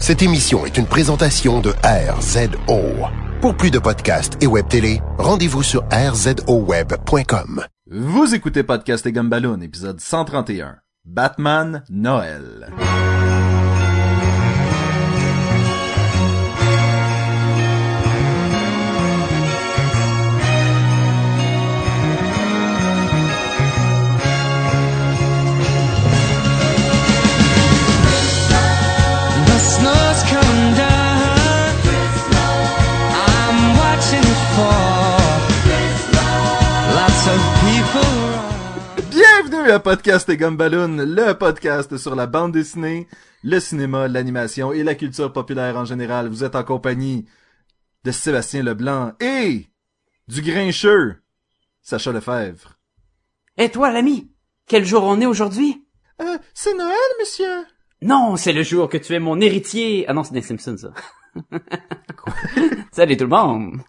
Cette émission est une présentation de RZO. Pour plus de podcasts et web télé, rendez-vous sur rzoweb.com. Vous écoutez Podcast et Gumballoon, épisode 131. Batman Noël. À Podcast et Gumballoon, le podcast sur la bande dessinée, le cinéma, l'animation et la culture populaire en général. Vous êtes en compagnie de Sébastien Leblanc et du grincheux, Sacha Lefebvre. Et toi, l'ami? Quel jour on est aujourd'hui? Euh, c'est Noël, monsieur. Non, c'est le jour que tu es mon héritier. Ah non, c'est des Simpsons, ça. Salut tout le monde.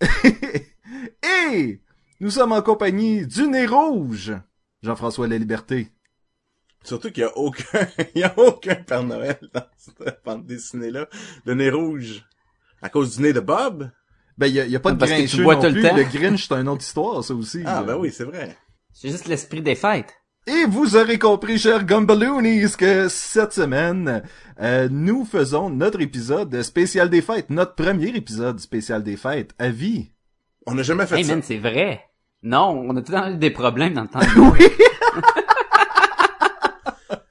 et nous sommes en compagnie du nez rouge, Jean-François La Liberté. Surtout qu'il y a aucun, il y a aucun Père Noël dans cette bande dessinée-là. Le nez rouge. À cause du nez de Bob? Ben, y a, y a pas de Parce que tu grincheux bois non tout le temps. Le Grinch, c'est une autre histoire, ça aussi. Ah, ben oui, c'est vrai. C'est juste l'esprit des fêtes. Et vous aurez compris, chers Gumballoonies, que cette semaine, euh, nous faisons notre épisode spécial des fêtes, notre premier épisode spécial des fêtes, à vie. On n'a jamais fait Hey ça. man, c'est vrai. Non, on a tout le temps eu des problèmes dans le temps. oui!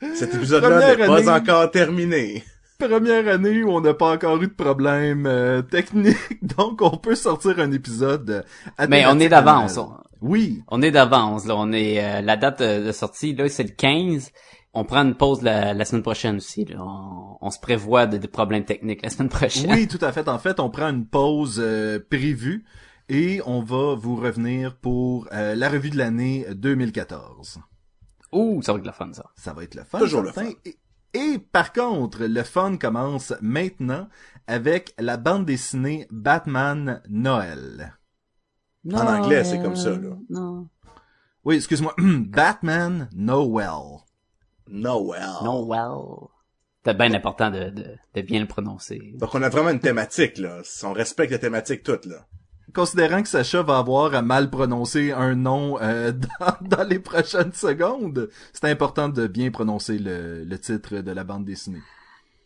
Cet épisode-là n'est pas année. encore terminé. Première année où on n'a pas encore eu de problème euh, technique, donc on peut sortir un épisode à Mais on est d'avance. de. On, Oui. on est d'avance, là. On est, euh, la date euh, de sortie, là, c'est le 15. On prend une pause la, la semaine prochaine aussi, là. On, on se prévoit de- des problèmes techniques la semaine prochaine. Oui, tout à fait. En fait, on prend une pause euh, prévue et on va vous revenir pour euh, la revue de l'année 2014. Ouh, ça va être de la fun, ça. Ça va être le fun. Toujours le fun. Et, et par contre, le fun commence maintenant avec la bande dessinée Batman Noël. En anglais, c'est comme ça, là. Non. Oui, excuse-moi. Batman Noel. Noël. Noël. C'est bien important de, de, de bien le prononcer. Donc on a vraiment une thématique, là. On respecte la thématique toute, là. Considérant que Sacha va avoir à mal prononcer un nom euh, dans, dans les prochaines secondes, c'est important de bien prononcer le, le titre de la bande dessinée.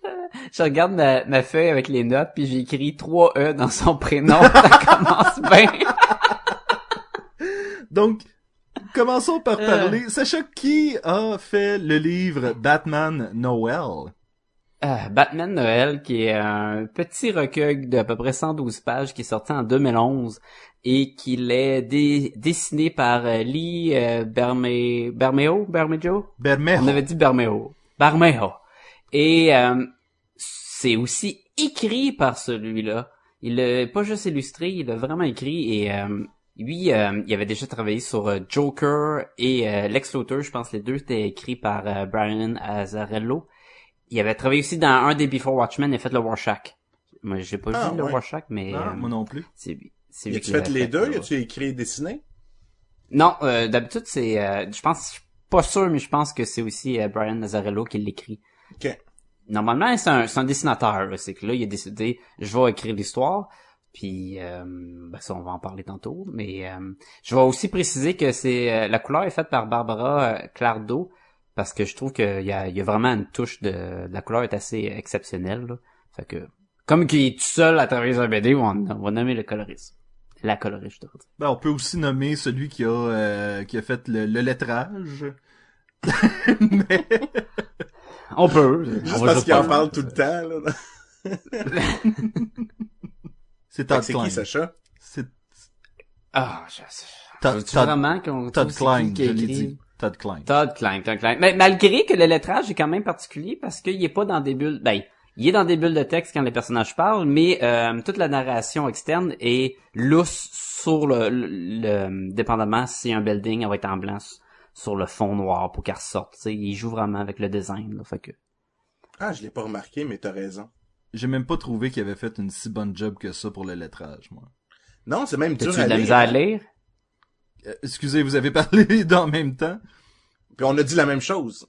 Je regarde ma, ma feuille avec les notes, puis j'ai écrit 3 E dans son prénom. ça commence bien. Donc, commençons par Euh. parler. Sacha, qui a fait le livre Batman Noel? Euh, Batman Noël, qui est un petit recueil d'à peu près 112 pages qui est sorti en 2011 et qui est dé- dessiné par euh, Lee euh, Berme... Bermeo? Bermejo? Bermejo. On avait dit Bermejo. Bermejo. Et euh, c'est aussi écrit par celui-là. Il l'a pas juste illustré, il l'a vraiment écrit et euh, lui, euh, il avait déjà travaillé sur euh, Joker et euh, Lex Luthor, je pense les deux étaient écrits par Brian Azzarello. Il avait travaillé aussi dans un des Before Watchmen et fait le Rorschach. Moi, j'ai pas Ah, vu le. Rorschach, mais Ah, euh, moi non plus. c'est. C'est qui fait les deux? a-tu écrit et dessiné? Non, euh, d'habitude c'est, euh, je pense, je suis pas sûr, mais je pense que c'est aussi euh, Brian Nazarello qui l'écrit. Ok. Normalement, c'est un, c'est un dessinateur. là. C'est que là, il a décidé, je vais écrire l'histoire. Puis, euh, ben ça, on va en parler tantôt. Mais euh, je vais aussi préciser que c'est euh, la couleur est faite par Barbara Clardo parce que je trouve qu'il y a, il y a vraiment une touche de, la couleur est assez exceptionnelle. Là. Fait que, comme qu'il est tout seul à travers un BD, on, on va nommer le coloriste. La coloriste, je dire. Ben, on peut aussi nommer celui qui a euh, qui a fait le, le lettrage. Mais On peut. Juste On va parce qu'il en parle tout le temps, là. c'est Todd que C'est Klein. qui, Sacha? C'est Ah, je Todd, Todd- vraiment qu'on Todd Klein, qui je l'ai dit. Todd Klein. Todd Klein, Todd Klein. Mais malgré que le lettrage est quand même particulier parce qu'il est pas dans des bulles, ben, il est dans des bulles de texte quand les personnages parlent, mais euh, toute la narration externe est lousse sur le, le, le- dépendamment si un building elle va être en blanc sur le fond noir pour qu'elle ressorte. tu sais. Il joue vraiment avec le design. Là, fait que... Ah, je l'ai pas remarqué, mais t'as raison. J'ai même pas trouvé qu'il avait fait une si bonne job que ça pour le lettrage, moi. Non, c'est même dur à de la misère à lire? Euh, excusez, vous avez parlé deux en même temps. Puis on a dit la même chose.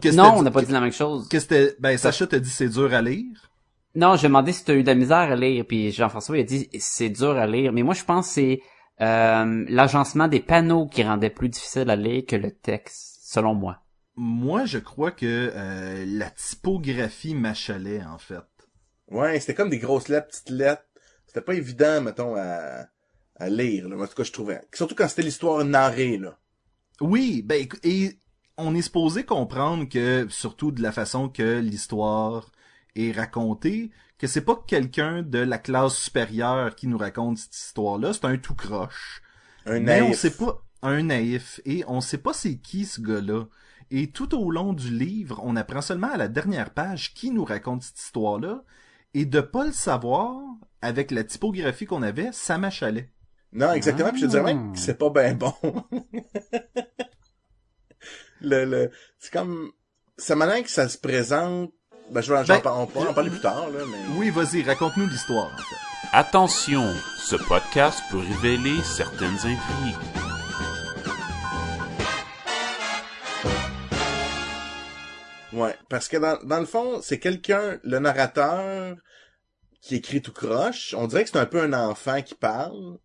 Que Non, on n'a pas dit la même chose. Que c'était, ben, Sacha t'a dit c'est dur à lire. Non, j'ai demandé si t'as eu de la misère à lire, puis Jean-François il a dit c'est dur à lire. Mais moi, je pense que c'est euh, l'agencement des panneaux qui rendait plus difficile à lire que le texte, selon moi. Moi, je crois que euh, la typographie m'achalait, en fait. Ouais, c'était comme des grosses lettres, petites lettres. C'était pas évident, mettons, à, à lire, là. En tout cas, je trouvais. Surtout quand c'était l'histoire narrée, là. Oui, ben, et on est supposé comprendre que, surtout de la façon que l'histoire est racontée, que c'est pas quelqu'un de la classe supérieure qui nous raconte cette histoire-là, c'est un tout croche. Un Mais on naïf. sait pas un naïf et on sait pas c'est qui ce gars-là. Et tout au long du livre, on apprend seulement à la dernière page qui nous raconte cette histoire-là. Et de pas le savoir, avec la typographie qu'on avait, ça m'achalait. Non, exactement. Puis je te dirais même que c'est pas bien bon. le, le, c'est comme, ça manière que ça se présente. Ben, je vais, j'en Ben, on en parler plus tard, là, mais. Oui, vas-y, raconte-nous l'histoire, en fait. Attention, ce podcast peut révéler certaines intrigues. Ouais, parce que dans, dans le fond, c'est quelqu'un, le narrateur, qui écrit tout croche. On dirait que c'est un peu un enfant qui parle.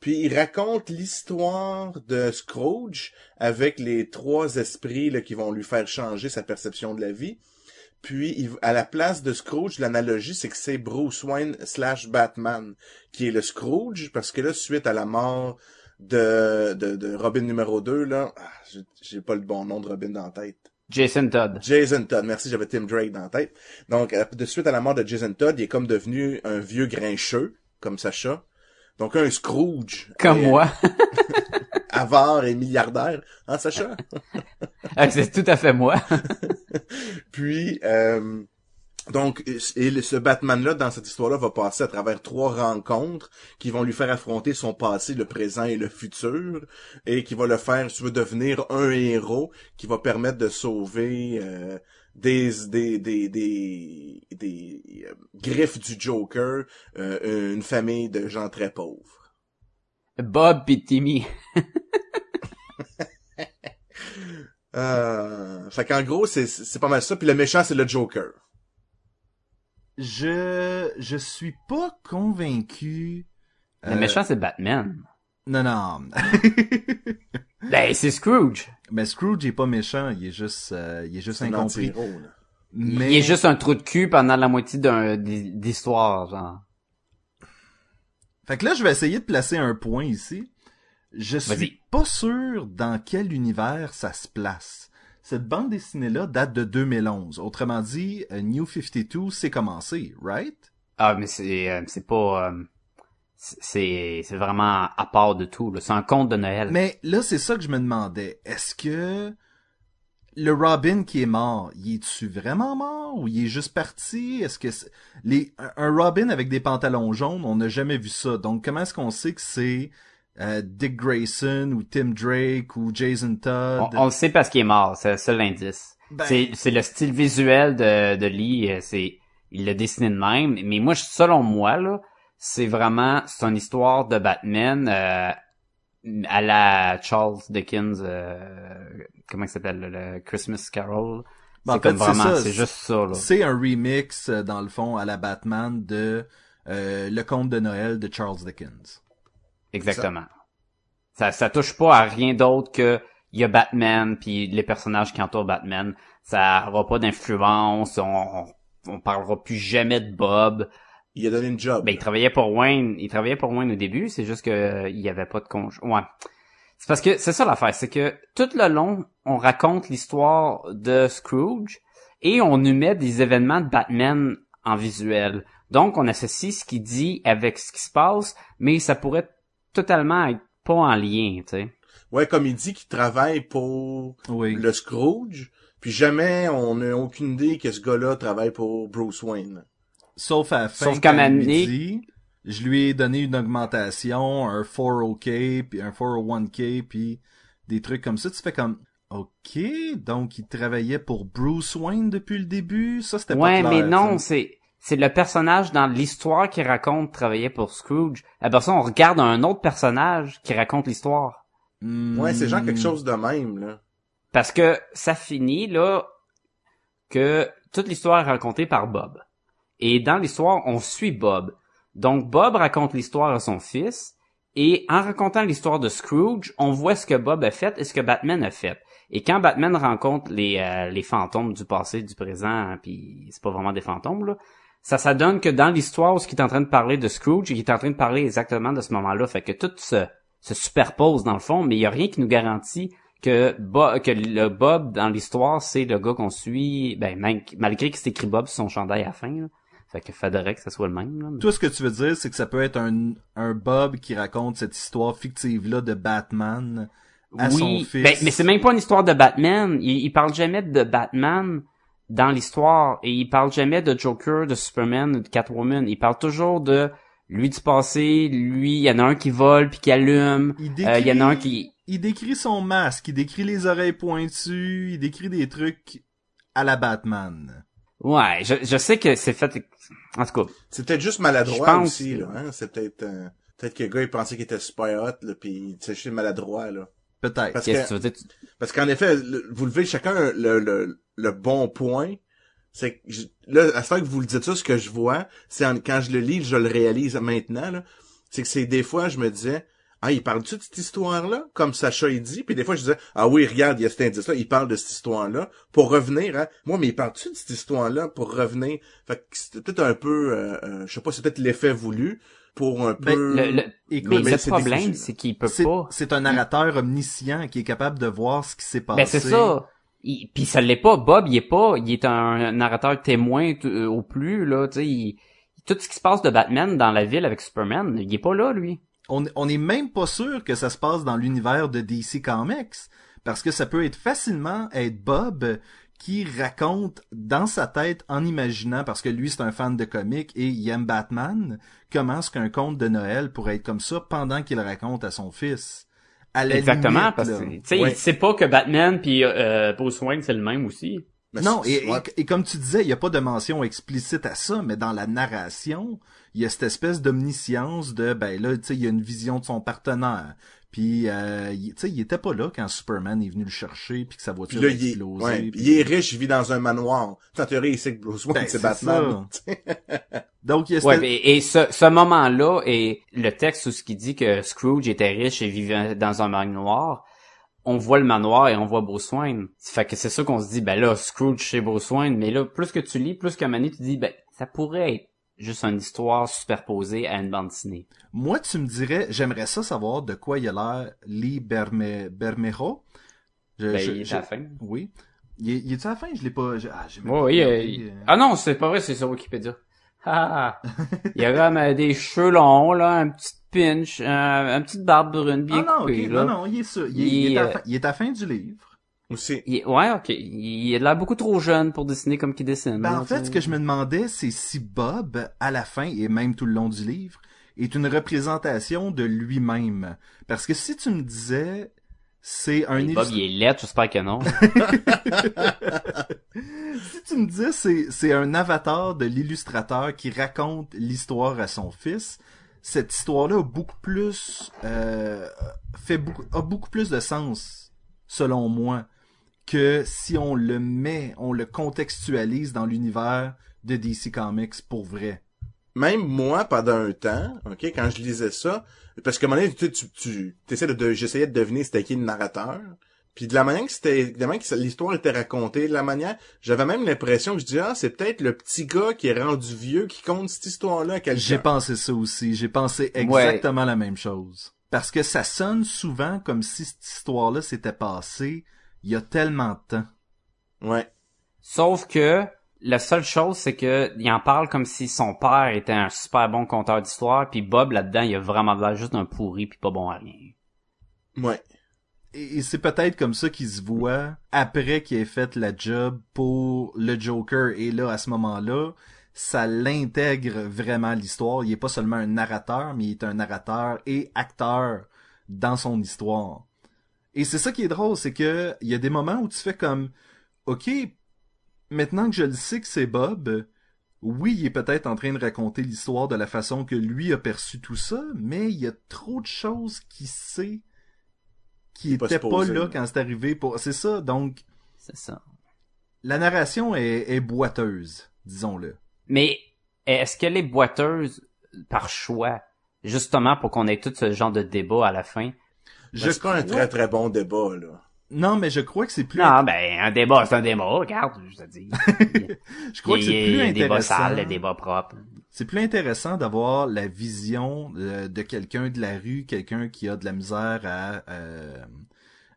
Puis il raconte l'histoire de Scrooge avec les trois esprits là, qui vont lui faire changer sa perception de la vie. Puis il- à la place de Scrooge, l'analogie c'est que c'est Bruce Wayne slash Batman qui est le Scrooge parce que là suite à la mort de de, de Robin numéro 2 là, ah, j'ai- j'ai pas le bon nom de Robin dans la tête. Jason Todd. Jason Todd, merci, j'avais Tim Drake dans la tête. Donc, euh, de suite à la mort de Jason Todd, il est comme devenu un vieux grincheux, comme Sacha. Donc, un Scrooge. Comme moi. Avare et milliardaire. Hein, Sacha? Ah, c'est tout à fait moi. Puis, euh, donc, et ce Batman-là, dans cette histoire-là, va passer à travers trois rencontres qui vont lui faire affronter son passé, le présent et le futur, et qui va le faire, si tu veux, devenir un héros qui va permettre de sauver euh, des des des des, des euh, griffes du Joker, euh, une famille de gens très pauvres. Bob pis Timmy. Euh, fait qu'en gros, c'est c'est pas mal ça. Puis le méchant, c'est le Joker. Je, je suis pas convaincu. Le Euh, méchant, c'est Batman. Non, non. Ben, c'est Scrooge. Mais Scrooge est pas méchant, il est juste, euh, il est juste C'est un incompris. Mais Il est juste un trou de cul pendant la moitié d'un d'hi- d'histoire, genre. Fait que là, je vais essayer de placer un point ici. Je suis pas sûr dans quel univers ça se place. Cette bande dessinée-là date de 2011. Autrement dit, euh, New 52 s'est commencé, right? Ah, mais c'est euh, c'est pas... euh, c'est c'est vraiment à part de tout. C'est un conte de Noël. Mais là, c'est ça que je me demandais. Est-ce que le Robin qui est mort, il est-tu vraiment mort ou il est juste parti? Est-ce que c'est- les un- Robin avec des pantalons jaunes, on n'a jamais vu ça. Donc comment est-ce qu'on sait que c'est euh, Dick Grayson ou Tim Drake ou Jason Todd? On, on le sait parce qu'il est mort, c'est le seul indice. Ben- C'est c'est le style visuel de, de Lee, euh, c'est il l'a dessiné de même. Mais moi, je- selon moi, là, c'est vraiment c'est une histoire de Batman euh, à la Charles Dickens, euh, comment il s'appelle, le, Christmas Carol. Ben, en c'est comme fait, vraiment, c'est juste ça. C'est un remix, euh, dans le fond, à la Batman de euh, Le Conte de Noël de Charles Dickens. Exactement. Ça, ça touche pas à rien d'autre que il y a Batman puis les personnages qui entourent Batman. Ça aura pas d'influence. On, on, on parlera plus jamais de Bob. Il a donné une job. Ben il travaillait pour Wayne. Il travaillait pour Wayne au début. C'est juste que euh, il y avait pas de congé. Ouais. C'est parce que c'est ça l'affaire, c'est que tout le long on raconte l'histoire de Scrooge et on nous met des événements de Batman en visuel. Donc on associe ce qu'il dit avec ce qui se passe, mais ça pourrait totalement être pas en lien, tu sais. Ouais, comme il dit qu'il travaille pour Oui. le Scrooge, puis jamais on n'a aucune idée que ce gars-là travaille pour Bruce Wayne. Sauf à la fin, Sauf Mané- dit, je lui ai donné une augmentation, un 401k, puis un 401k, puis des trucs comme ça. Tu fais comme, ok, donc il travaillait pour Bruce Wayne depuis le début? Ça, c'était Ouais, pas mais clair. non, c'est c'est le personnage dans l'histoire qui raconte travailler pour Scrooge. Après ça, on regarde un autre personnage qui raconte l'histoire. Hmm. Ouais, c'est genre quelque chose de même, là. Parce que ça finit, là, que toute l'histoire est racontée par Bob. Et dans l'histoire, on suit Bob. Donc Bob raconte l'histoire à son fils, et en racontant l'histoire de Scrooge, on voit ce que Bob a fait et ce que Batman a fait. Et quand Batman rencontre les, euh, les fantômes du passé, du présent, puis c'est pas vraiment des fantômes, là, ça, ça donne que dans l'histoire ce qui est en train de parler de Scrooge, il est en train de parler exactement de ce moment-là. Fait que tout se, se superpose dans le fond, mais il y a rien qui nous garantit que, Bo- que le Bob dans l'histoire, c'est le gars qu'on suit, ben, malgré que c'est écrit Bob sur son chandail à fin, là. Fait que faudrait que ça soit le même, là. Toi, ce que tu veux dire, c'est que ça peut être un, un Bob qui raconte cette histoire fictive-là de Batman à son fils. Ben, mais c'est même pas une histoire de Batman. Il, il parle jamais de Batman dans l'histoire et il parle jamais de Joker, de Superman, de Catwoman. Il parle toujours de lui du passé, lui, il y en a un qui vole puis qui allume. Il Euh, Il y en a un qui il décrit son masque, il décrit les oreilles pointues, il décrit des trucs à la Batman. Ouais, je, je sais que c'est fait en tout cas. C'est peut-être juste maladroit pense aussi, que- là. Hein? C'est peut-être euh, peut-être que le gars il pensait qu'il était super hot, là, puis c'est juste maladroit, là. Peut-être. Parce Qu'est-ce que que tu veux dire? Tu- Parce qu'en effet, le- vous levez chacun le, le, le bon point. C'est que je- là, à ce que vous le dites ça, ce que je vois, c'est en- quand je le lis, je le réalise maintenant, là. C'est que c'est des fois, je me disais, ah, il parle-tu de cette histoire-là? Comme Sacha, il dit. Puis des fois, je disais, ah oui, regarde, il y a cet indice-là, il parle de cette histoire-là. Pour revenir, hein. Moi, mais il parle-tu de cette histoire-là pour revenir? Fait que c'était peut-être un peu, euh, euh, je sais pas, c'est peut-être l'effet voulu pour un Ben, peu... Le, le, Écoute, mais mais le c'est problème, c'est qu'il peut c'est, pas. c'est un narrateur omniscient qui est capable de voir ce qui s'est passé. Ben c'est ça. Il- Puis ça l'est pas. Bob, il est pas. Il est un narrateur témoin t- euh, au plus là. Tu sais, il- tout ce qui se passe de Batman dans la ville avec Superman, il est pas là lui. On, on n'est même pas sûr que ça se passe dans l'univers de DC Comics, parce que ça peut être facilement être Bob qui raconte dans sa tête en imaginant, parce que lui c'est un fan de comics et il aime Batman, comment est-ce qu'un conte de Noël pourrait être comme ça pendant qu'il raconte à son fils. À la Exactement, limite, parce que tu sais, Ouais. il sait pas que Batman puis euh, Bruce Wayne c'est le même aussi. Mais Non, et comme tu disais, il n'y a pas de mention explicite à ça, mais dans la narration, il y a cette espèce d'omniscience de, ben là, tu sais, il y a une vision de son partenaire. Puis, euh, il- tu sais, il était pas là quand Superman est venu le chercher, puis que sa Puis voiture là, a il est, explosé. ouais, il est riche, il vit dans un manoir. En théorie, il sait que Bruce Wayne, Ben, c'est Batman. Donc, il y a Ouais, cette- et, et ce, ce moment-là et le texte où ce qui dit que Scrooge était riche et vivait dans un manoir, on voit le manoir et on voit Bruce Wayne. Fait que c'est ça qu'on se dit, ben là, Scrooge chez Bruce Wayne, mais là, plus que tu lis, plus qu'à moment donné, tu dis, ben, ça pourrait être juste une histoire superposée à une bande dessinée. Moi, tu me dirais, j'aimerais ça savoir de quoi il a l'air Lee Berme, Bermejo. Je- Ben, je- il est je- à la fin. Oui. Il est, il est à la fin? Je l'ai pas... je- ah, Ouais, pas oui, euh, il- euh. Ah non, c'est pas vrai, c'est sur Wikipédia. Ah, il y a comme euh, des cheveux longs, là, un petit pinch, un, une petite barbe brune bien Ah non, coupée, ok, là. non, non, il est ça. Il, est- Il il est à fin, il est à la fin du livre. Aussi. Il- ouais, ok. Il a l'air beaucoup trop jeune pour dessiner comme qu'il dessine. Ben, en fait, ce que je me demandais, c'est si Bob, à la fin, et même tout le long du livre, est une représentation de lui-même. Parce que si tu me disais, c'est un Hey, Bob, il est laid, j'espère que non. si tu me disais, c'est, c'est un avatar de l'illustrateur qui raconte l'histoire à son fils, cette histoire-là a beaucoup plus, euh, fait beaucoup, a beaucoup plus de sens, selon moi, que si on le met, on le contextualise dans l'univers de DC Comics pour vrai. Même moi, pendant un temps, ok, quand je lisais ça, parce que à un moment donné, tu, tu, tu essaies de, de- j'essayais de deviner c'était qui le narrateur. Puis de la manière que c'était, de la manière que l'histoire était racontée, de la manière, j'avais même l'impression que je disais, ah, c'est peut-être le petit gars qui est rendu vieux qui compte cette histoire-là à quelqu'un. J'ai pensé ça aussi. J'ai pensé exactement la même chose. Parce que ça sonne souvent comme si cette histoire-là s'était passée il y a tellement de temps. Ouais. Sauf que la seule chose, c'est que il en parle comme si son père était un super bon conteur d'histoire, puis Bob là-dedans, il a vraiment l'air juste un pourri puis pas bon à rien. Ouais. Et, et c'est peut-être comme ça qu'il se voit après qu'il ait fait la job pour le Joker. Et là, à ce moment-là, ça l'intègre vraiment à l'histoire. Il est pas seulement un narrateur, mais il est un narrateur et acteur dans son histoire. Et c'est ça qui est drôle, c'est que il y a des moments où tu fais comme, ok, maintenant que je le sais que c'est Bob, oui, il est peut-être en train de raconter l'histoire de la façon que lui a perçu tout ça, mais il y a trop de choses qu'il sait qui pas était pas là. quand c'est arrivé pour c'est ça donc C'est ça. la narration est, est boiteuse disons-le Mais est-ce qu'elle est boiteuse par choix? Justement pour qu'on ait tout ce genre de débat à la fin. Je c'est pas un très très bon débat, là. non mais je crois que c'est plus Non, ben, un débat, c'est un débat. Regarde, je te dis. je crois que c'est plus un débat intéressant sale, le débat propre. c'est plus intéressant d'avoir la vision de, de quelqu'un de la rue quelqu'un qui a de la misère à euh,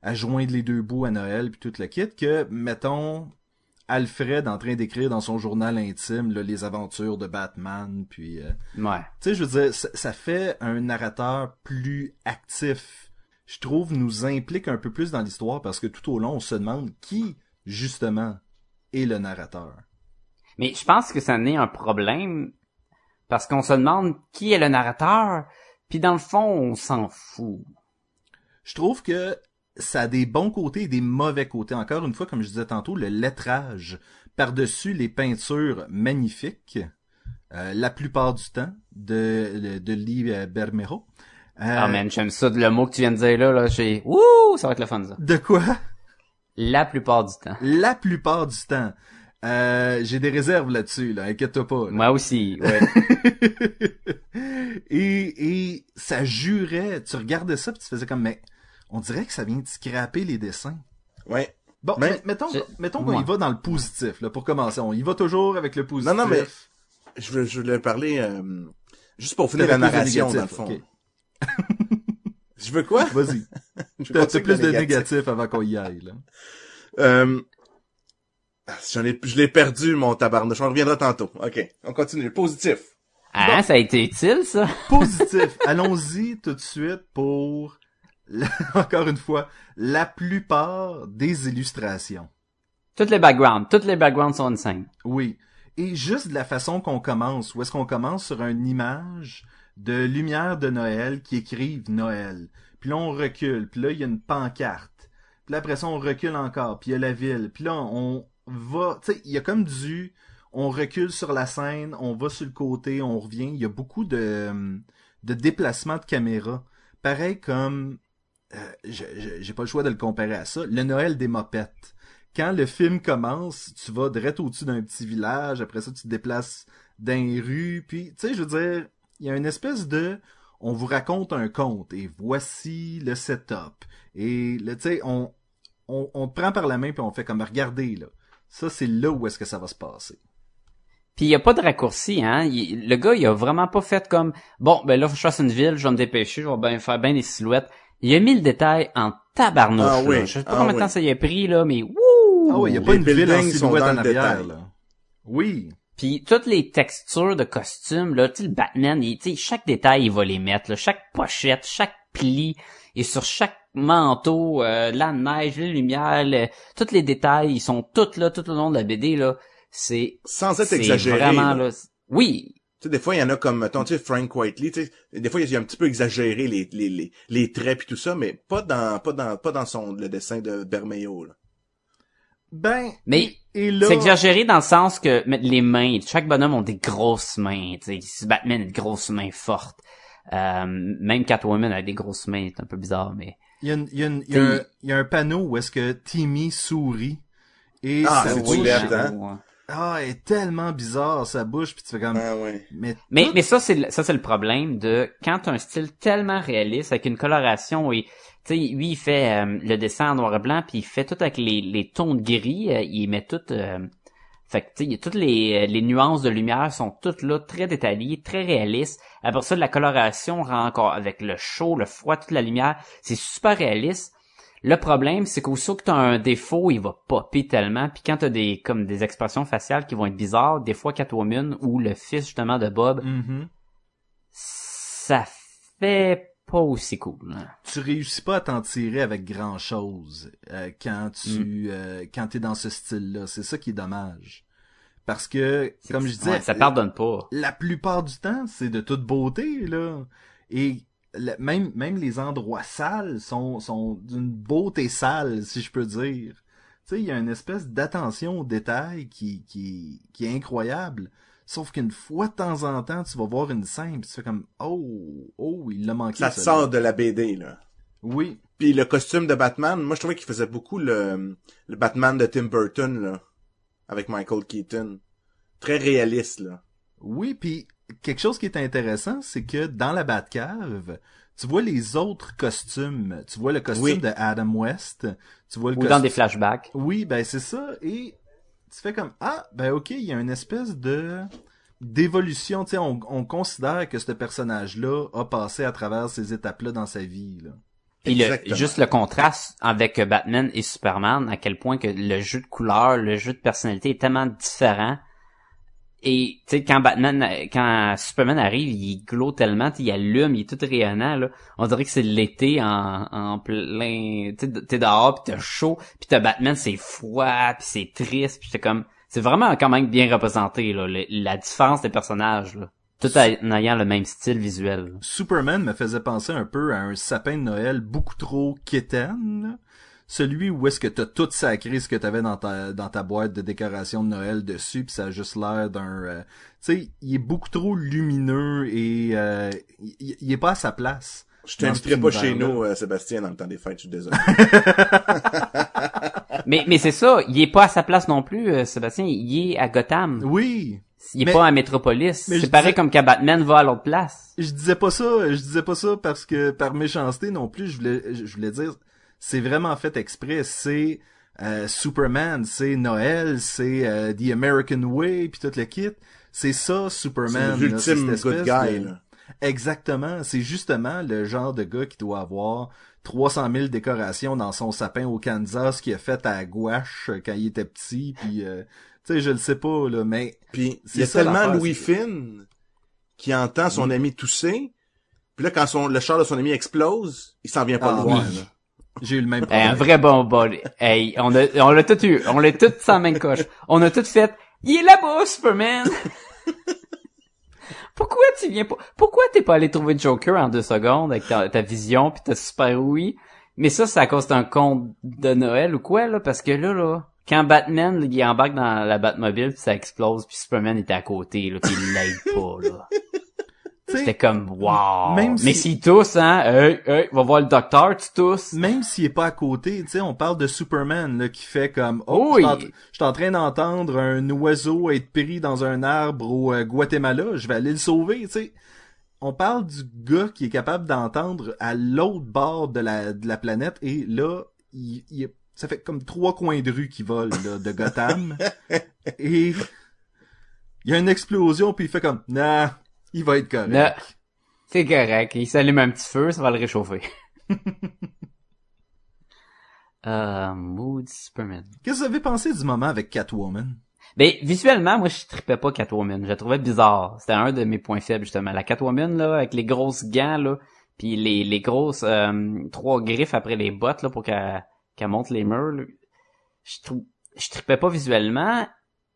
à joindre les deux bouts à Noël puis tout le kit que mettons Alfred en train d'écrire dans son journal intime là, les aventures de Batman puis euh, Ouais. tu sais, je veux dire, ça, ça fait un narrateur plus actif. Je trouve nous implique un peu plus dans l'histoire parce que tout au long, on se demande qui, justement, est le narrateur. Mais je pense que ça n'est un problème parce qu'on se demande qui est le narrateur, puis dans le fond, on s'en fout. Je trouve que ça a des bons côtés et des mauvais côtés. Encore une fois, comme je disais tantôt, le lettrage par-dessus les peintures magnifiques, euh, la plupart du temps, de, de, de Lee euh, Euh, Ah man, j'aime ça, le mot que tu viens de dire là, là, j'ai... Ouh, ça va être le fun ça. De quoi? La plupart du temps. La plupart du temps. Euh, j'ai des réserves là-dessus, là, inquiète-toi pas. là. Moi aussi, ouais. et, et ça jurait, tu regardais ça puis tu faisais comme, mais on dirait que ça vient de scraper les dessins. Ouais. Bon, Mais- mais- mettons, Je- mettons qu'on y va dans le positif, là, pour commencer. On y va toujours avec le positif. Non, non, mais Je, veux- je voulais parler euh, juste pour finir la narration, dans le fond. Je veux quoi? Vas-y. T'as plus le de négatif avant qu'on y aille, là. Euh... ah, J'en ai, je l'ai perdu, mon tabarnouche. On reviendra tantôt. OK. On continue. Positif. Hein, ça a été utile ça? Positif. Allons-y tout de suite pour, encore une fois, la plupart des illustrations. Toutes les backgrounds, toutes les backgrounds sont insane. Oui. Et juste de la façon qu'on commence, où est-ce qu'on commence sur une image de lumière de Noël qui écrivent Noël. Puis là, on recule. Puis là, il y a une pancarte. Puis là, après ça, on recule encore. Puis il y a la ville. Puis là, on va... Tu sais, il y a comme du... On recule sur la scène, on va sur le côté, on revient. Il y a beaucoup de, de déplacements de caméra. Pareil comme... euh, J'ai pas le choix de le comparer à ça. Le Noël des mopettes quand le film commence, tu vas direct au-dessus d'un petit village, après ça tu te déplaces dans les rues, puis tu sais, je veux dire, il y a une espèce de on vous raconte un conte et voici le setup. Et là, tu sais, on, on, on te prend par la main puis on fait comme regardez là. Ça c'est là où est-ce que ça va se passer. Puis il y a pas de raccourci, hein. Il- le gars, il a vraiment pas fait comme bon, ben là, faut que je fasse une ville, je vais me dépêcher, je vais ben faire bien des silhouettes. Il a mis le détail en tabarnouche. Ah là. oui, Je sais pas ah combien de oui. temps ça y a pris là, mais wouh! Ah oui, il y a les pas une ville en silhouette en arrière là. Oui. Puis toutes les textures de costumes, là, tu le Batman, il, tu sais, chaque détail, il va les mettre, là, chaque pochette, chaque pli, et sur chaque manteau, euh, la neige, les lumières, le- tous les détails, ils sont tous là, tout au long de la BD, là. C'est, Sans être c'est exagéré. vraiment, là. oui, Tu sais, des fois, il y en a comme, mettons, tu sais, Frank Whiteley, tu sais, des fois, il y a un petit peu exagéré les, les, les, les traits puis tout ça, mais pas dans, pas dans, pas dans son, le dessin de Bermejo, là. Ben Mais et là c'est exagéré dans le sens que mais les mains, chaque bonhomme ont des grosses mains, tu sais, Batman a des grosses mains fortes. Euh, même Catwoman a des grosses mains, c'est un peu bizarre, mais... il y a, une- il y a une- il y a un, il y a un panneau où est-ce que Timmy sourit et Ah, hein? Ouais. ah, elle est tellement bizarre sa bouche puis tu fais comme Ah ouais. mais Mais, ça, c'est le- ça, c'est le problème de quand t'as un style tellement réaliste avec une coloration et, tu sais, lui, il fait euh, le dessin en noir et blanc puis il fait tout avec les, les tons de gris, euh, il met tout, euh, fait que, tu sais, toutes les, les nuances de lumière sont toutes là, très détaillées, très réalistes. Après ça, la coloration rend encore, avec le chaud, le froid, toute la lumière, c'est super réaliste. Le problème, c'est qu'aussitôt que t'as un défaut, il va popper tellement. Puis quand t'as des comme des expressions faciales qui vont être bizarres, des fois Catwoman ou le fils justement de Bob, Mhm. ça fait pas aussi cool. hein. tu réussis pas à t'en tirer avec grand chose quand tu Mm. euh, quand t'es dans ce style-là. C'est ça qui est dommage. Parce que, comme je disais, Ouais, ça pardonne pas. la plupart du temps, c'est de toute beauté, là. Et même, même les endroits sales sont, sont d'une beauté sale, si je peux dire. Tu sais, il y a une espèce d'attention aux détails qui, qui, qui est incroyable. Sauf qu'une fois de temps en temps, tu vas voir une scène, pis tu fais comme, oh, oh, il l'a manqué. Ça sort de la BD, là. Oui. Puis le costume de Batman, moi je trouvais qu'il faisait beaucoup le, le Batman de Tim Burton là, avec Michael Keaton. Très réaliste là. Oui, puis quelque chose qui est intéressant, c'est que dans la Batcave, tu vois les autres costumes. Tu vois le costume Oui. de Adam West. Tu vois le Ou dans costume... des flashbacks. Oui, ben c'est ça. Et tu fais comme ah ben ok, il y a une espèce de d'évolution. Tu sais, on, on considère que ce personnage-là a passé à travers ces étapes-là dans sa vie. Là. Puis le, Exactement. juste le contraste avec Batman et Superman, à quel point que le jeu de couleurs, le jeu de personnalité est tellement différent. Et tu sais quand Batman, quand Superman arrive, il glow tellement, tu sais, il allume, il est tout rayonnant là. On dirait que c'est l'été en, en plein, t'es dehors puis t'as chaud, puis t'as Batman c'est froid puis c'est triste, puis c'est comme, c'est vraiment quand même bien représenté là, le- la différence des personnages là, tout en ayant le même style visuel. Superman me faisait penser un peu à un sapin de Noël beaucoup trop quétaine. Celui où est-ce que t'as tout sacré ce que t'avais dans ta dans ta boîte de décoration de Noël dessus, puis ça a juste l'air d'un... euh, tu sais, il est beaucoup trop lumineux et euh, il, il est pas à sa place. Je t'inviterai pas chez nous, euh, Sébastien, dans le temps des fêtes, je suis désolé. Mais, mais c'est ça, il est pas à sa place non plus, euh, Sébastien, il est à Gotham. Oui, Il est Mais- pas à Metropolis. C'est pareil disais- comme quand Batman va à l'autre place. je disais pas ça, je disais pas ça parce que par méchanceté non plus, je voulais je voulais dire c'est vraiment fait exprès, c'est euh, Superman, c'est Noël, c'est euh, The American Way puis tout le kit. C'est ça Superman. c'est l'ultime good guy, de- là. Exactement, c'est justement le genre de gars qui doit avoir 300 000 décorations dans son sapin au Kansas qu'il a fait à gouache euh, quand il était petit puis euh, tu sais je le sais pas là mais Puis, C'est il y a ça tellement Louis Finn qui entend son ami tousser. Puis là, quand son, le char de son ami explose, il s'en vient pas Ah, le voir, oui. là. J'ai eu le même Eh, problème. un vrai bon bol. Hey, on a, on l'a tout eu. On l'a tout sans même coche. On a tout fait. Il est là-bas, Superman! Pourquoi tu viens pas, pourquoi t'es pas allé trouver Joker en deux secondes avec ta, ta vision pis ta super oui? Mais ça, c'est à cause d'un conte de Noël ou quoi, là? Parce que là, là, quand Batman, il embarque dans la Batmobile pis ça explose pis Superman était à côté, là, pis il l'aide pas, là. C'était comme, wow! Même Mais si- s'il tousse, hein, hey, va voir le docteur, tu tousses. même s'il est pas à côté, tu sais, on parle de Superman là, qui fait comme Oh, je suis en- il- je suis en train d'entendre un oiseau être pris dans un arbre au euh, Guatemala, je vais aller le sauver, tu sais. On parle du gars qui est capable d'entendre à l'autre bord de la de la planète et là, il, il- ça fait comme trois coins de rue qui volent là, de Gotham et il y a une explosion puis il fait comme nah, il va être correct. C'est correct. Il s'allume un petit feu, ça va le réchauffer. euh, mood Superman. Qu'est-ce que vous avez pensé du moment avec Catwoman? Ben, visuellement, moi, je tripais pas Catwoman. Je la trouvais bizarre. C'était un de mes points faibles, justement. La Catwoman, là, avec les grosses gants, là, puis les, les grosses euh, trois griffes après les bottes, là, pour qu'elle monte les murs, là. Je trouve... Je tripais pas visuellement,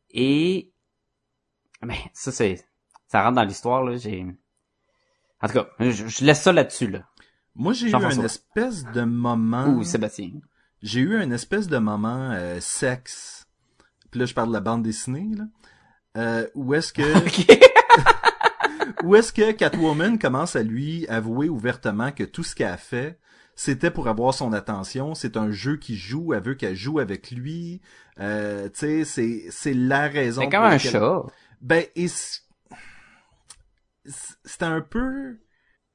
et... Mais ça, c'est... Ça rentre dans l'histoire, là, j'ai... En tout cas, je, je laisse ça là-dessus, là. Moi, j'ai eu une espèce de moment Ouh, Sébastien. j'ai eu un espèce de moment euh, sexe. Puis là, je parle de la bande dessinée, là. Euh, où est-ce que Ok. où est-ce que Catwoman commence à lui avouer ouvertement que tout ce qu'elle a fait, c'était pour avoir son attention. C'est un jeu qui joue. Elle veut qu'elle joue avec lui. Euh, tu sais, c'est c'est la raison. C'est comme un chat. ben, et c'était un peu...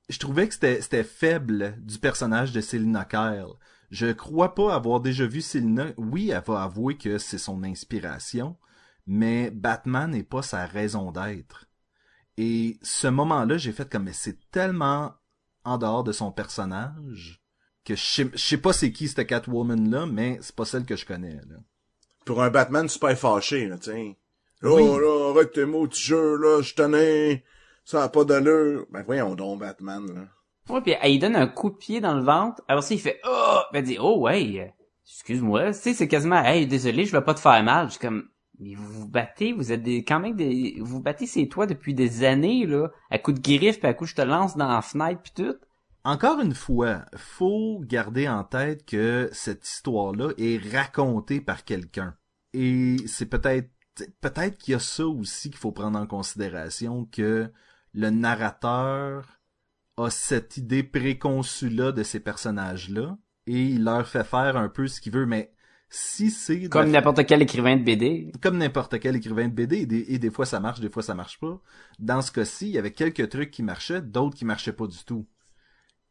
Je trouvais que c'était c'était faible du personnage de Selina Kyle. Je crois pas avoir déjà vu Selina. Oui, elle va avouer que c'est son inspiration, mais Batman n'est pas sa raison d'être. Et ce moment-là, j'ai fait comme, mais c'est tellement en dehors de son personnage que je sais, je sais pas c'est qui cette Catwoman-là, mais c'est pas celle que je connais, là. Pour un Batman super fâché, là, tiens. Oh, Oui. là, arrête tes mots, petit jeu, là, je t'en ai. Ça a pas d'allure. Ben, voyons donc, Batman, là. Ouais, puis elle, il donne un coup de pied dans le ventre. Alors ça, il fait oh, ben, elle dit oh ouais, excuse-moi. Tu sais, c'est quasiment hey, désolé, je vais pas te faire mal. Je suis comme mais vous vous battez, vous êtes des quand même des vous vous battez c'est toi depuis des années là, à coup de griffe puis à coup je te lance dans la fenêtre puis tout. Encore une fois, faut garder en tête que cette histoire-là est racontée par quelqu'un. Et c'est peut-être peut-être qu'il y a ça aussi qu'il faut prendre en considération que le narrateur a cette idée préconçue-là de ces personnages-là et il leur fait faire un peu ce qu'il veut, mais si c'est Comme la- n'importe quel écrivain de BD. comme n'importe quel écrivain de BD, et des, et des fois ça marche, des fois ça marche pas. Dans ce cas-ci, il y avait quelques trucs qui marchaient, d'autres qui marchaient pas du tout.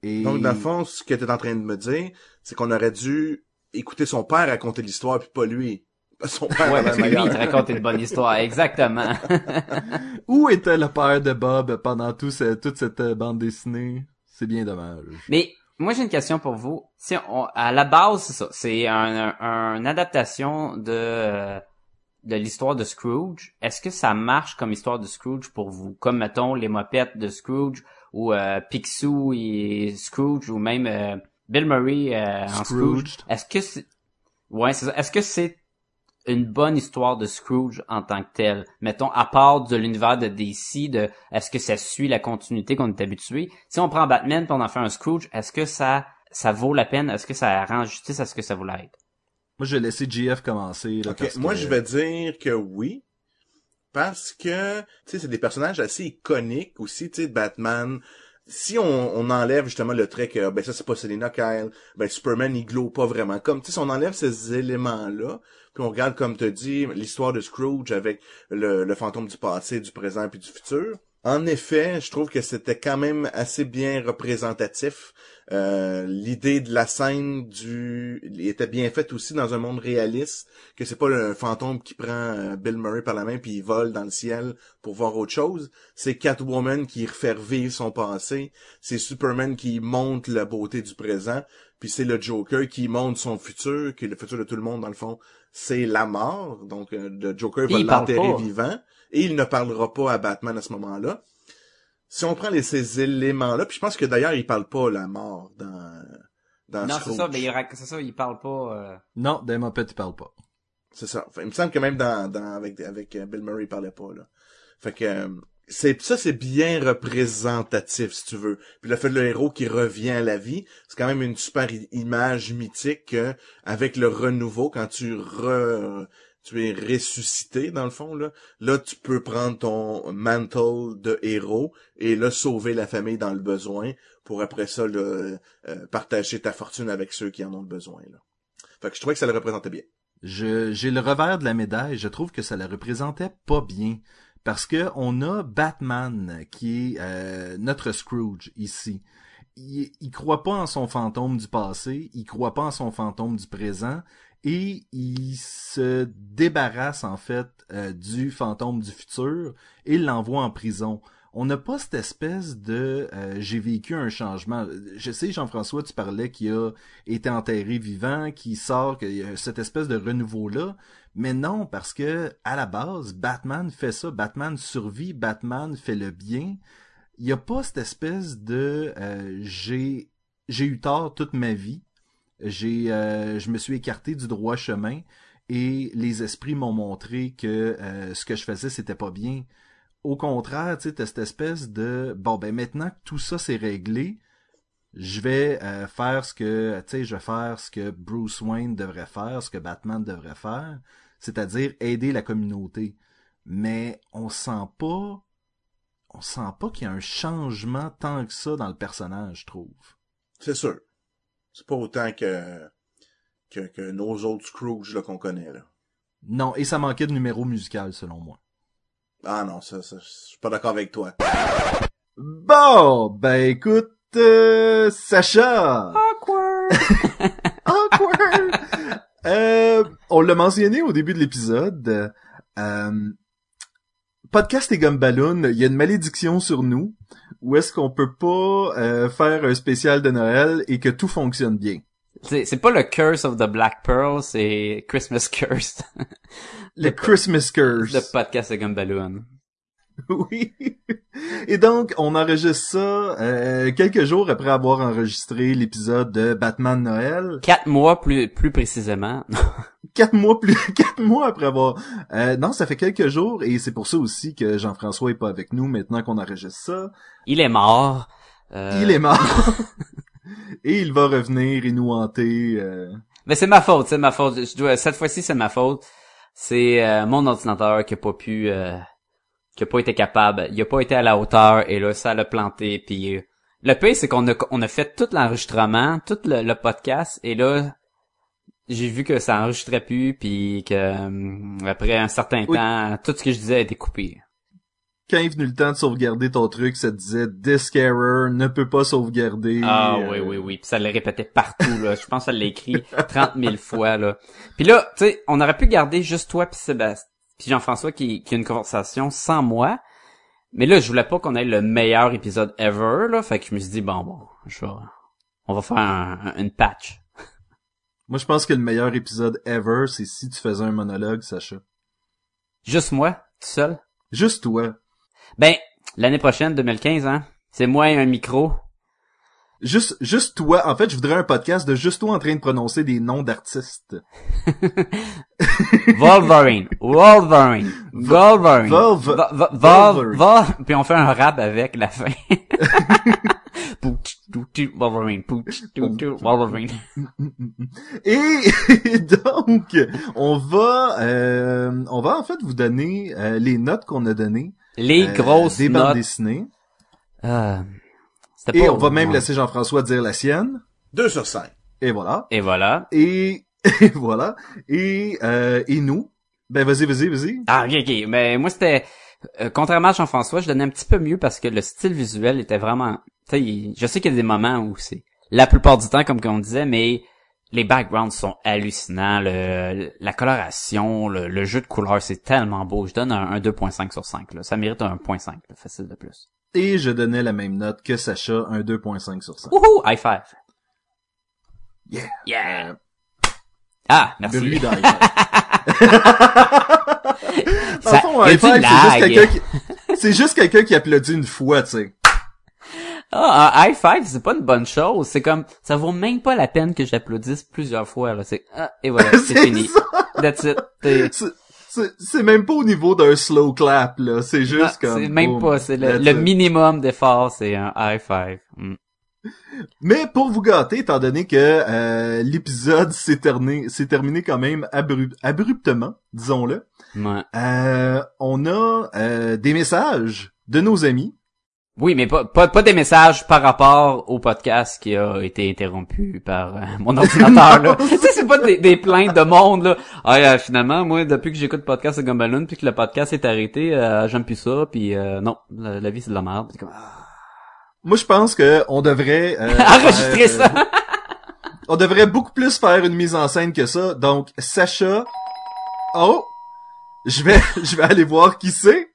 Et Donc, dans le fond, ce que tu es en train de me dire, c'est qu'on aurait dû écouter son père raconter l'histoire, puis pas lui. Son père Ouais, parce que lui, il te raconte une bonne histoire. Exactement. où était le père de Bob pendant tout ce- toute cette euh, bande dessinée? C'est bien dommage. Mais moi j'ai une question pour vous. Si on, à la base c'est ça, c'est un, un, une adaptation de euh, de l'histoire de Scrooge. Est-ce que ça marche comme histoire de Scrooge pour vous, comme mettons les mopettes de Scrooge ou euh, Picsou et Scrooge ou même euh, Bill Murray euh, en Scrooge. Est-ce que c'est ouais c'est ça. Est-ce que c'est une bonne histoire de Scrooge en tant que tel. Mettons, à part de l'univers de DC, de est-ce que ça suit la continuité qu'on est habitué? Si on prend Batman puis on en fait un Scrooge, est-ce que ça ça vaut la peine? Est-ce que ça rend justice à ce que ça voulait être? Moi, je vais laisser GF commencer. Là, Ok, parce moi que- je vais dire que oui. Parce que, tu sais, c'est des personnages assez iconiques aussi, tu sais, Batman. Si on, on enlève justement le trait que, ben ça c'est pas Selena Kyle, ben Superman il glow pas vraiment. Comme, tu sais, si on enlève ces éléments-là, puis on regarde, comme tu dit, l'histoire de Scrooge avec le, fantôme du passé, du présent puis du futur. En effet, je trouve que c'était quand même assez bien représentatif. Euh, L'idée de la scène du était bien faite aussi dans un monde réaliste, que c'est pas le fantôme qui prend euh, Bill Murray par la main puis il vole dans le ciel pour voir autre chose. C'est Catwoman qui refait revivre son passé. C'est Superman qui montre la beauté du présent. Puis c'est le Joker qui montre son futur, qui est le futur de tout le monde dans le fond. C'est la mort. Donc euh, le Joker Puis va l'enterrer vivant et il ne parlera pas à Batman à ce moment-là. Si on prend les, ces éléments-là, puis je pense que d'ailleurs il parle pas la mort dans dans non, c'est ça, mais il, c'est ça, il parle pas. euh, Non, des mopettes, il parle pas. C'est ça. Il me semble que même dans, dans avec avec euh, Bill Murray il parlait pas là. Fait que euh, c'est ça c'est bien représentatif si tu veux. Puis le fait de le héros qui revient à la vie, c'est quand même une super image mythique que, avec le renouveau quand tu re tu es ressuscité dans le fond là, là tu peux prendre ton mantle de héros et là sauver la famille dans le besoin pour après ça là, euh, partager ta fortune avec ceux qui en ont besoin là. Fait que je trouvais que ça le représentait bien. Je, j'ai le revers de la médaille. Je trouve que ça la représentait pas bien. Parce que on a Batman, qui est euh, notre Scrooge ici. Il, il croit pas en son fantôme du passé, il croit pas en son fantôme du présent, et il se débarrasse en fait euh, du fantôme du futur et l'envoie en prison. On n'a pas cette espèce de euh, j'ai vécu un changement. Je sais, Jean-François, tu parlais qu'il a été enterré vivant, qui sort, a cette espèce de renouveau-là. Mais non, parce que à la base, Batman fait ça. Batman survit, Batman fait le bien. Il n'y a pas cette espèce de euh, j'ai j'ai eu tort toute ma vie. J'ai euh, je me suis écarté du droit chemin et les esprits m'ont montré que euh, ce que je faisais c'était pas bien. Au contraire, tu cette espèce de bon ben maintenant que tout ça c'est réglé, je vais faire ce que tu sais je vais faire ce que Bruce Wayne devrait faire ce que Batman devrait faire c'est-à-dire aider la communauté mais on sent pas on sent pas qu'il y a un changement tant que ça dans le personnage je trouve C'est sûr. C'est pas autant que, que, que nos autres Scrooge là, qu'on connaît. Là. non et ça manquait de numéro musical selon moi Ah non, ça, ça, je suis pas d'accord avec toi. bon ben écoute euh, Sacha Awkward! Euh, on l'a mentionné au début de l'épisode. Euh, podcast et Gumballoon, il y a une malédiction sur nous. Où est-ce qu'on peut pas euh, faire un spécial de Noël et que tout fonctionne bien? c'est, pas le Curse of the Black Pearl, c'est Christmas Curse. Le Christmas Curse. le podcast de Gumballoon. Oui. Et donc, on enregistre ça euh, quelques jours après avoir enregistré l'épisode de Batman Noël. Quatre mois plus, plus précisément. quatre mois plus quatre mois après avoir euh, non ça fait quelques jours et c'est pour ça aussi que Jean-François est pas avec nous maintenant qu'on enregistre ça Il est mort. Euh, il est mort et il va revenir et nous hanter euh, Mais c'est ma faute, c'est ma faute. Je dois, cette fois-ci, c'est ma faute. C'est euh, mon ordinateur qui a pas pu, euh, qui a pas été capable. Il a pas été à la hauteur et là, ça l'a planté puis euh, Le pire, c'est qu'on a, on a fait tout l'enregistrement, tout le, le podcast, et là, j'ai vu que ça enregistrait plus, puis que hum, après un certain Oui. temps, tout ce que je disais a été coupé. Quand est venu le temps de sauvegarder ton truc, ça te disait Disk error, ne peut pas sauvegarder. Ah euh, oui, oui, oui. Puis ça le répétait partout, là. Je pense que ça l'a écrit 30 000 fois, là. Puis là, tu sais, on aurait pu garder juste toi puis Sébastien, puis Jean-François qui, qui a une conversation sans moi. Mais là, je voulais pas qu'on ait le meilleur épisode ever, là. Fait que je me suis dit, bon, bon, je vais- on va faire un- un- une patch. Moi, je pense que le meilleur épisode ever, c'est si tu faisais un monologue, Sacha. Juste moi, tout seul? Juste toi. Ben, l'année prochaine, 2015, hein. C'est moi et un micro. Juste, juste toi. En fait, je voudrais un podcast de juste toi en train de prononcer des noms d'artistes. Wolverine, Wolverine, Wolverine, Volve- Va- va- Vol- Wolverine. Puis on fait un rap avec la fin. Wolverine, Wolverine. Et donc, on va, euh, on va en fait vous donner euh, les notes qu'on a données Les euh, grosses des bandes dessinées. Euh, Et pas- on va même ouais. laisser Jean-François dire la sienne. 2 sur 5. Et voilà. Et voilà. Et, et voilà. Et, euh, et nous? Ben vas-y, vas-y, vas-y. Ah, ok, ok. Mais moi, c'était... euh, contrairement à Jean-François, je donnais un petit peu mieux parce que le style visuel était vraiment... Tu sais, je sais qu'il y a des moments où c'est... La plupart du temps, comme on disait, mais les backgrounds sont hallucinants. Le, la coloration, le, le jeu de couleurs, c'est tellement beau. Je donne un, un 2.5 sur 5. Là. Ça mérite un 1.5, là, facile de plus. Et je donnais la même note que Sacha, un 2.5 sur 100. Wouhou! High five! Yeah. Yeah! Ah, merci. Bruit d'high five. Dans le Ça- fond, y a un du high five, c'est juste quelqu'un qui, c'est juste quelqu'un qui applaudit une fois, tu sais. Ah, un high five, c'est pas une bonne chose. C'est comme, ça vaut même pas la peine que j'applaudisse plusieurs fois, là. C'est, ah, et voilà, c'est C'est fini. ça. That's it. C'est- même pas au niveau d'un slow clap, là. C'est non, juste comme... c'est même boom. pas, c'est le, minimum d'effort, c'est un high five. Mm. Mais pour vous gâter, étant donné que euh, l'épisode s'est terminé, s'est terminé quand même abru- abruptement, disons-le, Ouais. euh, on a euh, des messages de nos amis. Oui, mais pas, pas, pas des messages par rapport au podcast qui a été interrompu par euh, mon ordinateur, là. tu sais, c'est pas des, des plaintes de monde, là. Ah, euh, finalement, moi, depuis que j'écoute le podcast de Gumballoon, puis que le podcast est arrêté, euh, j'aime plus ça, puis euh, non, la, la vie, c'est de la merde. Comme, ah. Moi, je pense que on devrait euh, Enregistrer ça! on devrait beaucoup plus faire une mise en scène que ça. Donc, Sacha. Oh, je vais, je vais aller voir qui c'est.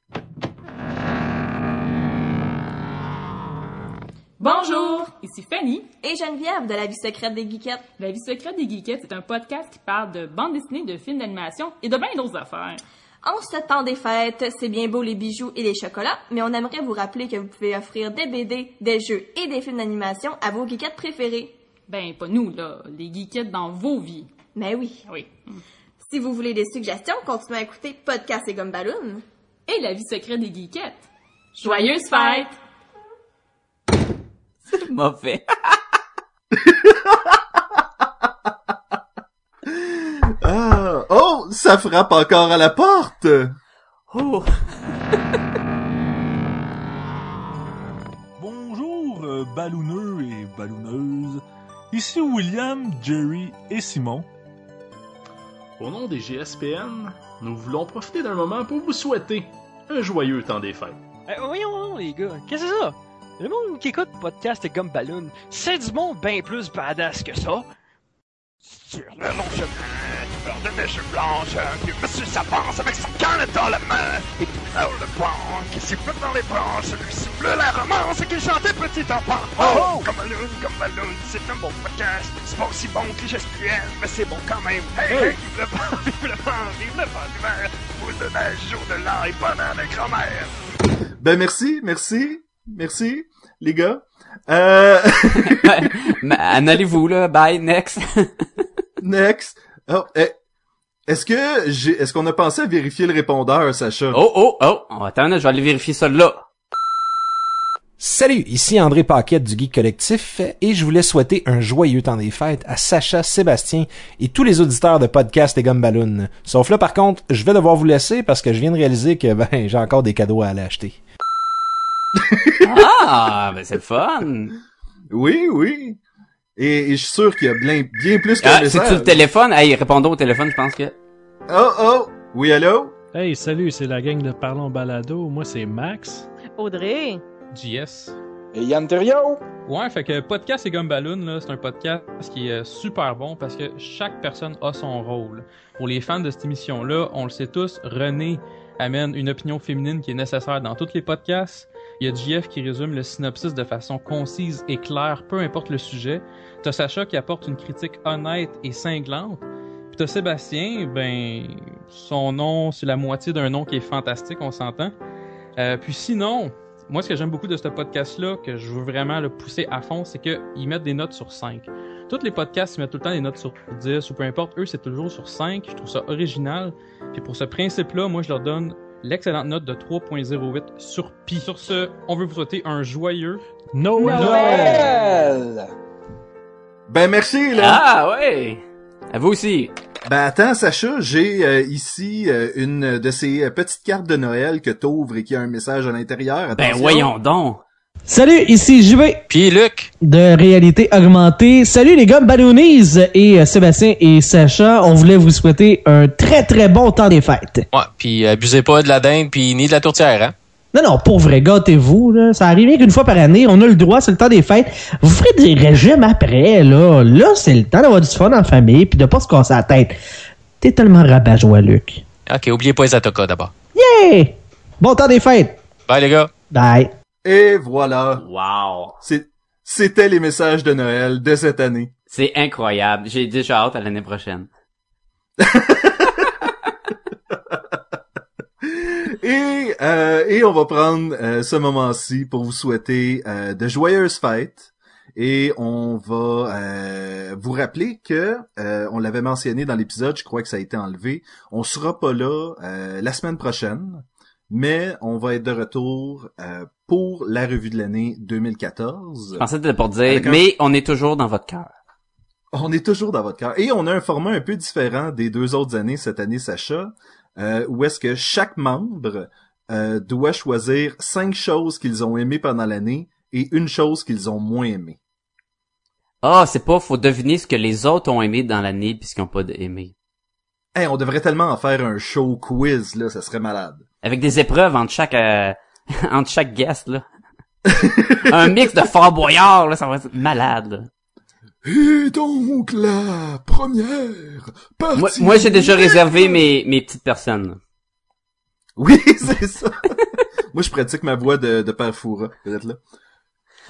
Bonjour, ici Fanny. Et Geneviève de la vie secrète des geekettes. La vie secrète des geekettes, c'est un podcast qui parle de bande dessinée, de films d'animation et de bien d'autres affaires. En ce temps des fêtes, c'est bien beau les bijoux et les chocolats, mais on aimerait vous rappeler que vous pouvez offrir des BD, des jeux et des films d'animation à vos geekettes préférés. Ben, pas nous, là, les geekettes dans vos vies. Mais oui. Oui. Si vous voulez des suggestions, continuez à écouter Podcast et Gumballoon. Et la vie secrète des geekettes. Joyeuses fêtes! Mauvais. Ah, oh, ça frappe encore à la porte. Oh. Bonjour, euh, ballouneux et ballouneuses. Ici William, Jerry et Simon. Au nom des GSPN, nous voulons profiter d'un moment pour vous souhaiter un joyeux temps des fêtes. Eh, voyons, voyons, les gars, qu'est-ce que c'est ça? Le monde qui écoute podcast Gumballoon, c'est du monde bien plus badass que ça. Sur le long chemin, bord de neige blanche, vieux monsieur s'avance avec son canne dans la main. Et tout là le pont qui siffle dans les branches, lui siffle la romance qu'il chantait petit enfant. Oh, Gumballoon, Gumballoon, c'est un bon podcast. C'est pas aussi bon que les mais c'est bon quand même. Hey, hey, vive le vent, vive le vent, vive le vent d'hiver. Boule de neige, jour de l'an et bonheur de grand-mère. Ben merci, merci, merci, les gars. Euh, en allez-vous, là? Bye, next. next. Oh, eh, est-ce que j'ai, est-ce qu'on a pensé à vérifier le répondeur, Sacha? oh, oh, oh. Oh, attends, là, je vais aller vérifier ça là. Salut, ici André Paquette du Geek Collectif et je voulais souhaiter un joyeux temps des fêtes à Sacha, Sébastien et tous les auditeurs de podcast et Gumballoon. Sauf là, par contre, je vais devoir vous laisser parce que je viens de réaliser que ben j'ai encore des cadeaux à aller acheter. Ah, ben c'est le fun. Oui, oui. Et, et je suis sûr qu'il y a bien, bien plus qu'un Ah, c'est-tu le téléphone? Hey, répondons au téléphone, je pense que... Oh, oh! Oui, allô? Hey, salut, c'est la gang de Parlons Balado. Moi, c'est Max. Audrey. JS. Et Yann Terrio. Ouais, fait que Podcast et Gumballoon, là, c'est un podcast qui est super bon parce que chaque personne a son rôle. Pour les fans de cette émission-là, on le sait tous, René amène une opinion féminine qui est nécessaire dans tous les podcasts. Il y a JF qui résume le synopsis de façon concise et claire, peu importe le sujet. T'as Sacha qui apporte une critique honnête et cinglante. Puis t'as Sébastien, ben, son nom, c'est la moitié d'un nom qui est fantastique, on s'entend. Euh, puis sinon, moi, ce que j'aime beaucoup de ce podcast-là, que je veux vraiment le pousser à fond, c'est qu'ils mettent des notes sur 5. Tous les podcasts, ils mettent tout le temps des notes sur 10 ou peu importe. Eux, c'est toujours sur 5. Je trouve ça original. Puis pour ce principe-là, moi, je leur donne l'excellente note de 3.08 sur pi. Sur ce, on veut vous souhaiter un joyeux Noël! Ben, merci, là! Ah, ouais! À vous aussi. Ben, attends, Sacha, j'ai euh, ici euh, une de ces euh, petites cartes de Noël que t'ouvres et qui a un message à l'intérieur. Ben, voyons donc. Salut, ici JV. Puis Luc. De réalité augmentée. Salut les gars Balloonies et euh, Sébastien et Sacha. On voulait vous souhaiter un très très bon temps des fêtes. Ouais, puis abusez pas de la dinde puis ni de la tourtière, hein. Non, non, pour vrai, gâtez-vous, là. Ça arrive rien qu'une fois par année. On a le droit, c'est le temps des fêtes. Vous ferez des régimes après, là. Là, c'est le temps d'avoir du fun en famille puis de pas se casser la tête. T'es tellement rabat-joie, Luc. Ok, oubliez pas les Atoka d'abord. Yeah! Bon temps des fêtes! Bye les gars. Bye. Et voilà. Wow. C'était les messages de Noël de cette année. C'est incroyable. J'ai déjà hâte à l'année prochaine. Et, euh, et on va prendre euh, ce moment-ci pour vous souhaiter euh, de joyeuses fêtes. Et on va euh, vous rappeler que euh, on l'avait mentionné dans l'épisode, je crois que ça a été enlevé. On sera pas là euh, la semaine prochaine, mais on va être de retour euh, pour la revue de l'année 2014. Je pensais que pour dire, un- mais on est toujours dans votre cœur. On est toujours dans votre cœur. Et on a un format un peu différent des deux autres années cette année, Sacha, euh, où est-ce que chaque membre euh, doit choisir cinq choses qu'ils ont aimées pendant l'année et une chose qu'ils ont moins aimée. Ah, c'est pas, faut deviner ce que les autres ont aimé dans l'année puisqu'ils n'ont pas aimé. Hey, on devrait tellement en faire un show quiz, là, ça serait malade. Avec des épreuves entre chaque, euh, entre chaque guest, là. Un mix de Fort Boyard, là, ça va être malade, là. Et donc, la première partie... Moi, moi, j'ai déjà réservé mes, mes petites personnes. Oui, c'est ça. moi, je pratique ma voix de, de Père Foura, peut-être là.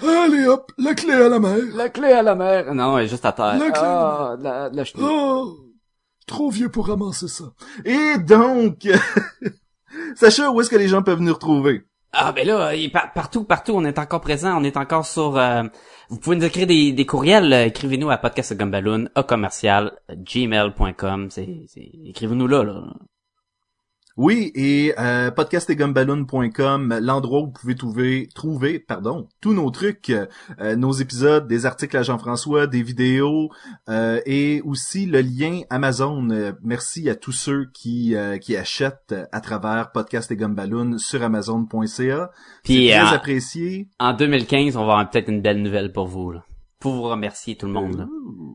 Allez hop, la clé à la mer. La clé à la mer. Non, elle est juste à terre. La clé. Ah, la, la. Oh, trop vieux pour ramasser ça. Et donc, Sacha, où est-ce que les gens peuvent nous retrouver? Ah ben là, partout, partout, on est encore présent, on est encore sur. euh, vous pouvez nous écrire des, courriels, euh, écrivez-nous à podcastgumballoon, commercial, gmail.com, c'est, écrivez-nous là, là. Oui, et euh, podcastetgumballoon.com, l'endroit où vous pouvez trouver, trouver pardon, tous nos trucs, euh, nos épisodes, des articles à Jean-François, des vidéos, euh, et aussi le lien Amazon. Merci à tous ceux qui, euh, qui achètent à travers Podcast et Gumballoon sur Amazon.ca. Puis, C'est très apprécié. En 2015, on va avoir peut-être une belle nouvelle pour vous, là. Pour vous remercier tout le monde, là.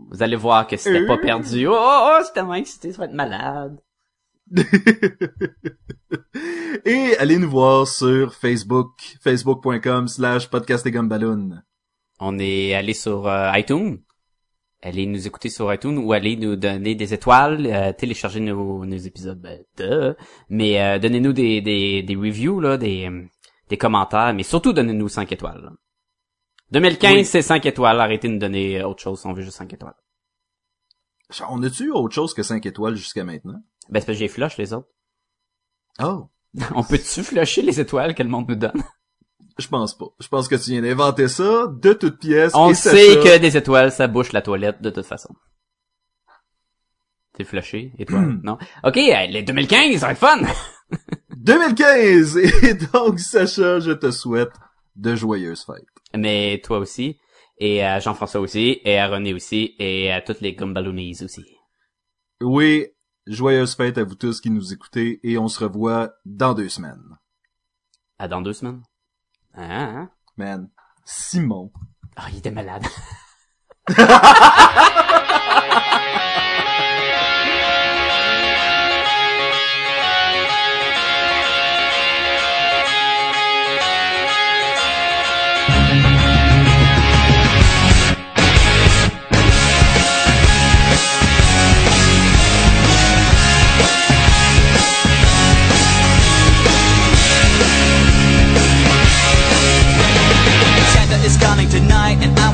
Vous allez voir que c'était pas perdu. Oh, oh, oh, c'est tellement excité, ça va être malade. Et allez nous voir sur Facebook, facebook.com slash podcast et gumballoon. On est allé sur euh, iTunes. Allez nous écouter sur iTunes ou allez nous donner des étoiles, euh, télécharger nos, nos épisodes, ben, duh. mais euh, donnez-nous des, des, des reviews, là, des, euh, des commentaires, mais surtout donnez-nous 5 étoiles. là. 2015, Oui. c'est 5 étoiles. Arrêtez de nous donner autre chose si on veut juste 5 étoiles. On a-tu autre chose que 5 étoiles jusqu'à maintenant? Ben, c'est parce que j'ai flush les autres. Oh. on peut-tu flusher les étoiles que le monde nous donne? Je pense pas. Je pense que tu viens d'inventer ça de toutes pièces. On et sait que des étoiles, ça bouche la toilette de toute façon. T'es flushé, étoile, non? Ok, euh, les 2015, ça va être fun! 2015! Et donc, Sacha, je te souhaite de joyeuses fêtes. Mais toi aussi, et à Jean-François aussi, et à René aussi, et à toutes les Gumballoonies aussi. Oui, joyeuses fêtes à vous tous qui nous écoutez et on se revoit dans deux semaines. À dans deux semaines. Hein? Man, Simon. Ah, il était malade.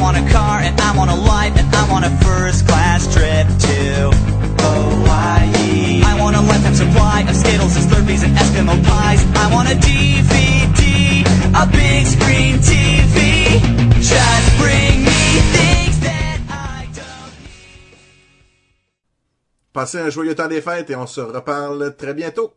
want a car, and I want a life, and I want a first class trip to Hawaii. I want a lifetime supply of Skittles and Slurpees and Eskimo pies. I want a DVD, a big screen TV. Just bring me things that I don't. Passez un joyeux temps des fêtes et on se reparle très bientôt.